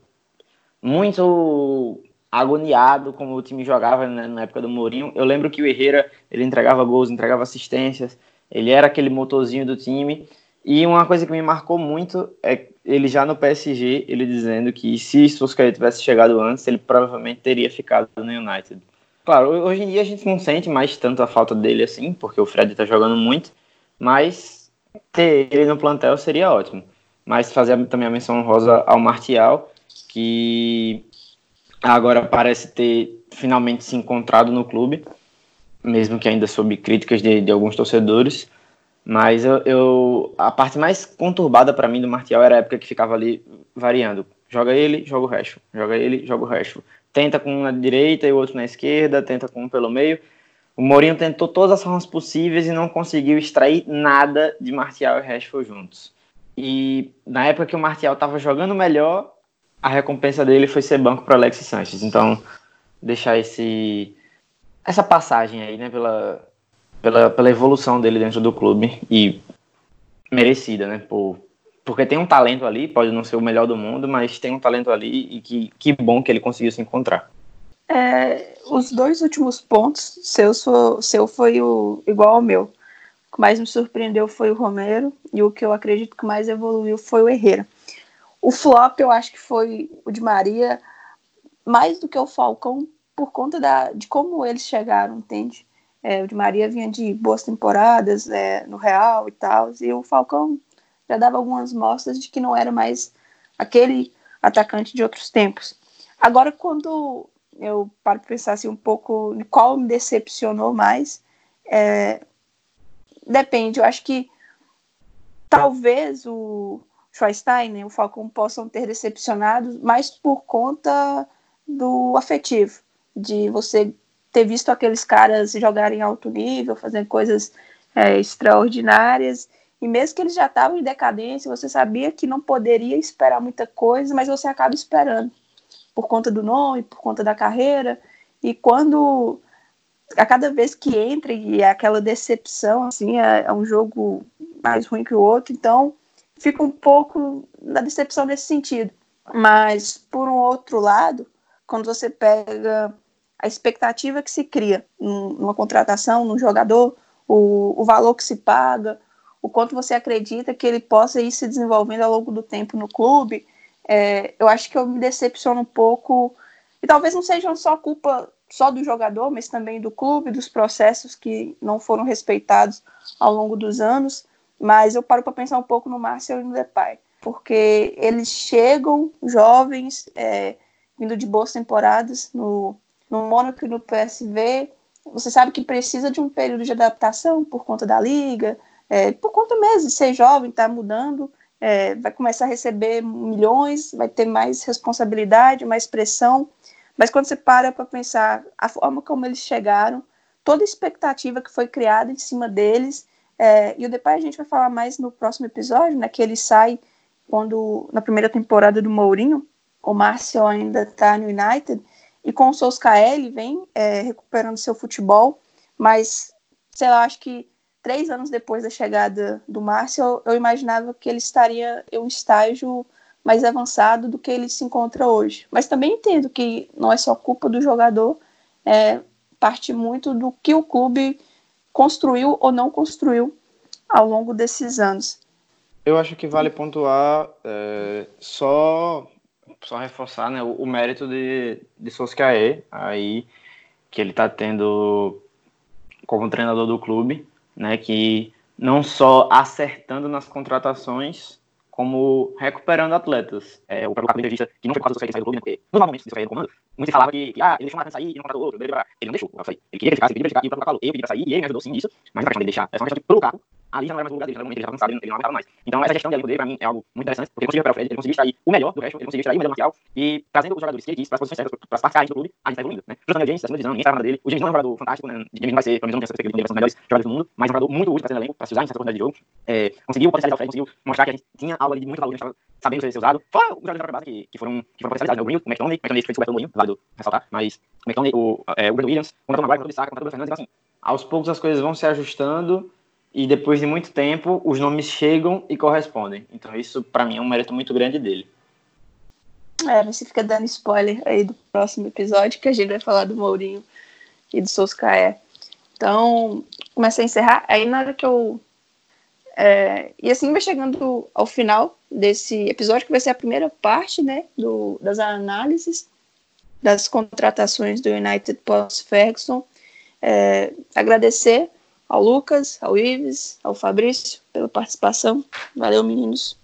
muito agoniado como o time jogava né, na época do Mourinho. Eu lembro que o Herrera, ele entregava gols, entregava assistências, ele era aquele motorzinho do time. E uma coisa que me marcou muito é ele já no PSG, ele dizendo que se Solskjaer tivesse chegado antes, ele provavelmente teria ficado no United. Claro, hoje em dia a gente não sente mais tanto a falta dele assim, porque o Fred tá jogando muito, mas ter ele no plantel seria ótimo. Mas fazer também a menção rosa ao Martial, que agora parece ter finalmente se encontrado no clube, mesmo que ainda sob críticas de, de alguns torcedores. Mas eu, eu a parte mais conturbada para mim do Martial era a época que ficava ali variando. Joga ele, joga o resto. Joga ele, joga o resto. Tenta com um na direita e o outro na esquerda, tenta com um pelo meio. O Mourinho tentou todas as formas possíveis e não conseguiu extrair nada de Martial e Rashford juntos. E na época que o Martial estava jogando melhor, a recompensa dele foi ser banco para Alexis Sanches. Então, deixar esse essa passagem aí, né, pela, pela, pela evolução dele dentro do clube e merecida, né, por, porque tem um talento ali, pode não ser o melhor do mundo, mas tem um talento ali e que, que bom que ele conseguiu se encontrar. É, os dois últimos pontos, seu, seu foi o, igual ao meu. O que mais me surpreendeu foi o Romero e o que eu acredito que mais evoluiu foi o Herrera. O flop eu acho que foi o de Maria, mais do que o Falcão, por conta da, de como eles chegaram, entende? É, o de Maria vinha de boas temporadas é, no Real e tal, e o Falcão já dava algumas mostras de que não era mais aquele atacante de outros tempos. Agora, quando eu paro para pensar assim, um pouco de qual me decepcionou mais, é, depende. Eu acho que talvez o, Schweinstein e o Falcão possam ter decepcionado, mas por conta do afetivo, de você ter visto aqueles caras jogarem alto nível, fazendo coisas é, extraordinárias, e mesmo que eles já estavam em decadência, você sabia que não poderia esperar muita coisa, mas você acaba esperando, por conta do nome, por conta da carreira, E quando a cada vez que entra e é aquela decepção, assim, é, é, um jogo mais ruim que o outro, então fica um pouco na decepção nesse sentido. Mas, por um outro lado, quando você pega a expectativa que se cria numa contratação, num jogador, o, o valor que se paga, o quanto você acredita que ele possa ir se desenvolvendo ao longo do tempo no clube, é, eu acho que eu me decepciono um pouco, e talvez não seja só culpa só do jogador, mas também do clube, dos processos que não foram respeitados ao longo dos anos, mas eu paro para pensar um pouco no Marcel e no Depay, porque eles chegam jovens, é, vindo de boas temporadas no, no Mônaco e no PSV, você sabe que precisa de um período de adaptação por conta da liga, é, por conta mesmo de ser jovem, estar tá mudando, é, vai começar a receber milhões, vai ter mais responsabilidade, mais pressão, mas quando você para para pensar a forma como eles chegaram, toda a expectativa que foi criada em cima deles, é, e o Depay a gente vai falar mais no próximo episódio, né, que ele sai quando na primeira temporada do Mourinho, o Márcio ainda está no United, e com o Solskjaer vem é, recuperando seu futebol, mas, sei lá, acho que três anos depois da chegada do Márcio, eu, eu imaginava que ele estaria em um estágio mais avançado do que ele se encontra hoje. Mas também entendo que não é só culpa do jogador, é parte muito do que o clube construiu ou não construiu ao longo desses anos. Eu acho que vale pontuar é, só só reforçar né, o, o, mérito de, de Soscaé, aí que ele está tendo como treinador do clube, né, que não só acertando nas contratações, como recuperando atletas. É, o próprio entrevista, que não foi que saiu do clube, né, porque nos momentos do Soscaé no comando, muito falava que, que, ah, ele deixou um sair e não contratou outro, ele não deixou o sair. Ele queria que ele ficasse, ele queria ficar, e o próprio falou, eu pedi pra sair, e ele me ajudou sim nisso, mas não é questão de deixar, é só uma questão de colocar ali já não era mais o lugar dele, já ele já cansado, ele não aguentava mais. Então essa gestão de elenco dele, pra mim, é algo muito interessante, porque ele conseguiu recuperar o Fred, ele conseguiu extrair o melhor do resto, ele conseguiu extrair o melhor Marcial, e trazendo os jogadores que ele quis para as posições certas, para as partes do clube, a gente tá evoluindo, né? Justamente o James, acima de ninguém sabe nada dele, o James não é um jogador fantástico, né? O James vai ser, pelo menos não tem essa perspectiva de ser um dos melhores jogadores do mundo, mas é um jogador muito útil para ser no elenco, para se usar em certas oportunidades de jogo, é, conseguiu potencializar o Fred, conseguiu mostrar que a gente tinha algo ali de muito valor, a gente estava sabendo ser usado, fora os jogadores da base que, que foram, que foram potencializados, né? O Greenwood, o McTominay, o McTominay foi descoberto pelo Mourinho, válido ressaltar, mas o McTominay, o, é, o Brandon Williams, o Maguire, o Bissaka, o Fernandes, então assim, aos poucos as coisas vão se ajustando, e depois de muito tempo os nomes chegam e correspondem. Então isso para mim é um mérito muito grande dele. É, você fica dando spoiler aí do próximo episódio que a gente vai falar do Mourinho e do Soscaé. Então, começa a encerrar. Aí na hora que eu. É, e assim vai chegando ao final desse episódio, que vai ser a primeira parte né, do, das análises das contratações do United pós-Ferguson. É, agradecer ao Lucas, ao Ives, ao Fabrício pela participação. Valeu, meninos.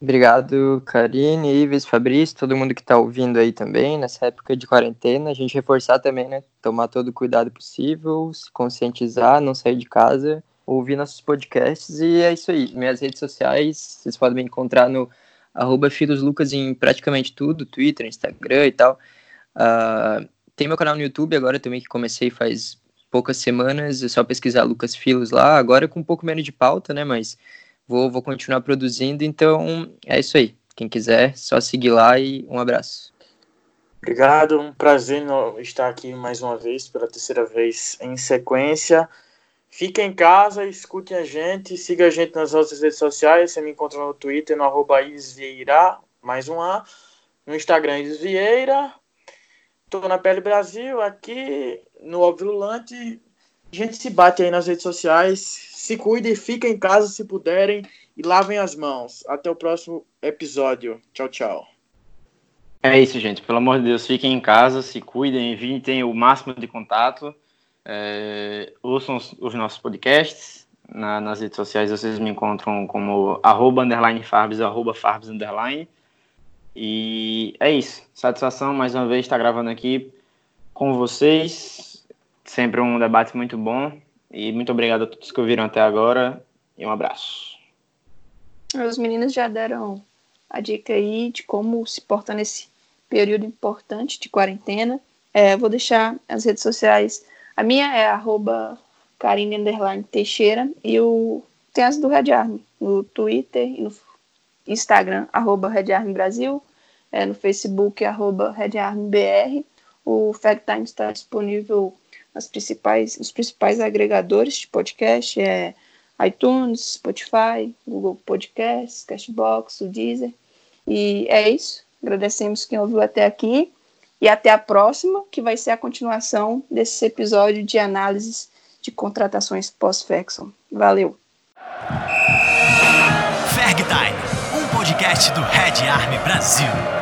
Obrigado, Karine, Ives, Fabrício, todo mundo que está ouvindo aí também, nessa época de quarentena. A gente reforçar também, né? Tomar todo o cuidado possível, se conscientizar, não sair de casa, ouvir nossos podcasts e é isso aí. Minhas redes sociais, vocês podem me encontrar no arroba Lucas em praticamente tudo, Twitter, Instagram e tal. Uh, tem meu canal no YouTube agora também que comecei faz poucas semanas, é só pesquisar Lucas Filos lá, agora com um pouco menos de pauta, né, mas vou, vou continuar produzindo, então é isso aí. Quem quiser, só seguir lá e um abraço. Obrigado, um prazer estar aqui mais uma vez, pela terceira vez em sequência. Fique em casa, escute a gente, siga a gente nas nossas redes sociais. Você me encontra no Twitter, no arroba Isvieira, mais um A. No Instagram, Isvieira. Estou na Pele Brasil, aqui no Obvilante. A gente se bate aí nas redes sociais. Se cuide, fiquem em casa se puderem e lavem as mãos. Até o próximo episódio. Tchau, tchau. É isso, gente. Pelo amor de Deus, fiquem em casa, se cuidem, evitem o máximo de contato. É, ouçam os, os, nossos podcasts. Na, nas redes sociais vocês me encontram como arroba underline farbs, arroba farbs underline. E é isso. Satisfação mais uma vez estar gravando aqui com vocês. Sempre um debate muito bom. E muito obrigado a todos que ouviram até agora. E um abraço. Os meninos já deram a dica aí de como se portar nesse período importante de quarentena. É, vou deixar as redes sociais. A minha é arroba Karine Teixeira e o, tem as do Red Army no Twitter e no Instagram, arroba Red Army Brasil, é, no Facebook, arroba Red Army BR. O Fact Time está disponível nas principais, nos principais agregadores de podcast, é iTunes, Spotify, Google Podcasts, Cashbox, o Deezer. E é isso. Agradecemos quem ouviu até aqui e até a próxima, que vai ser a continuação desse episódio de análises de contratações pós-Faxon. Valeu! Ferg Time, um podcast do Red Army Brasil.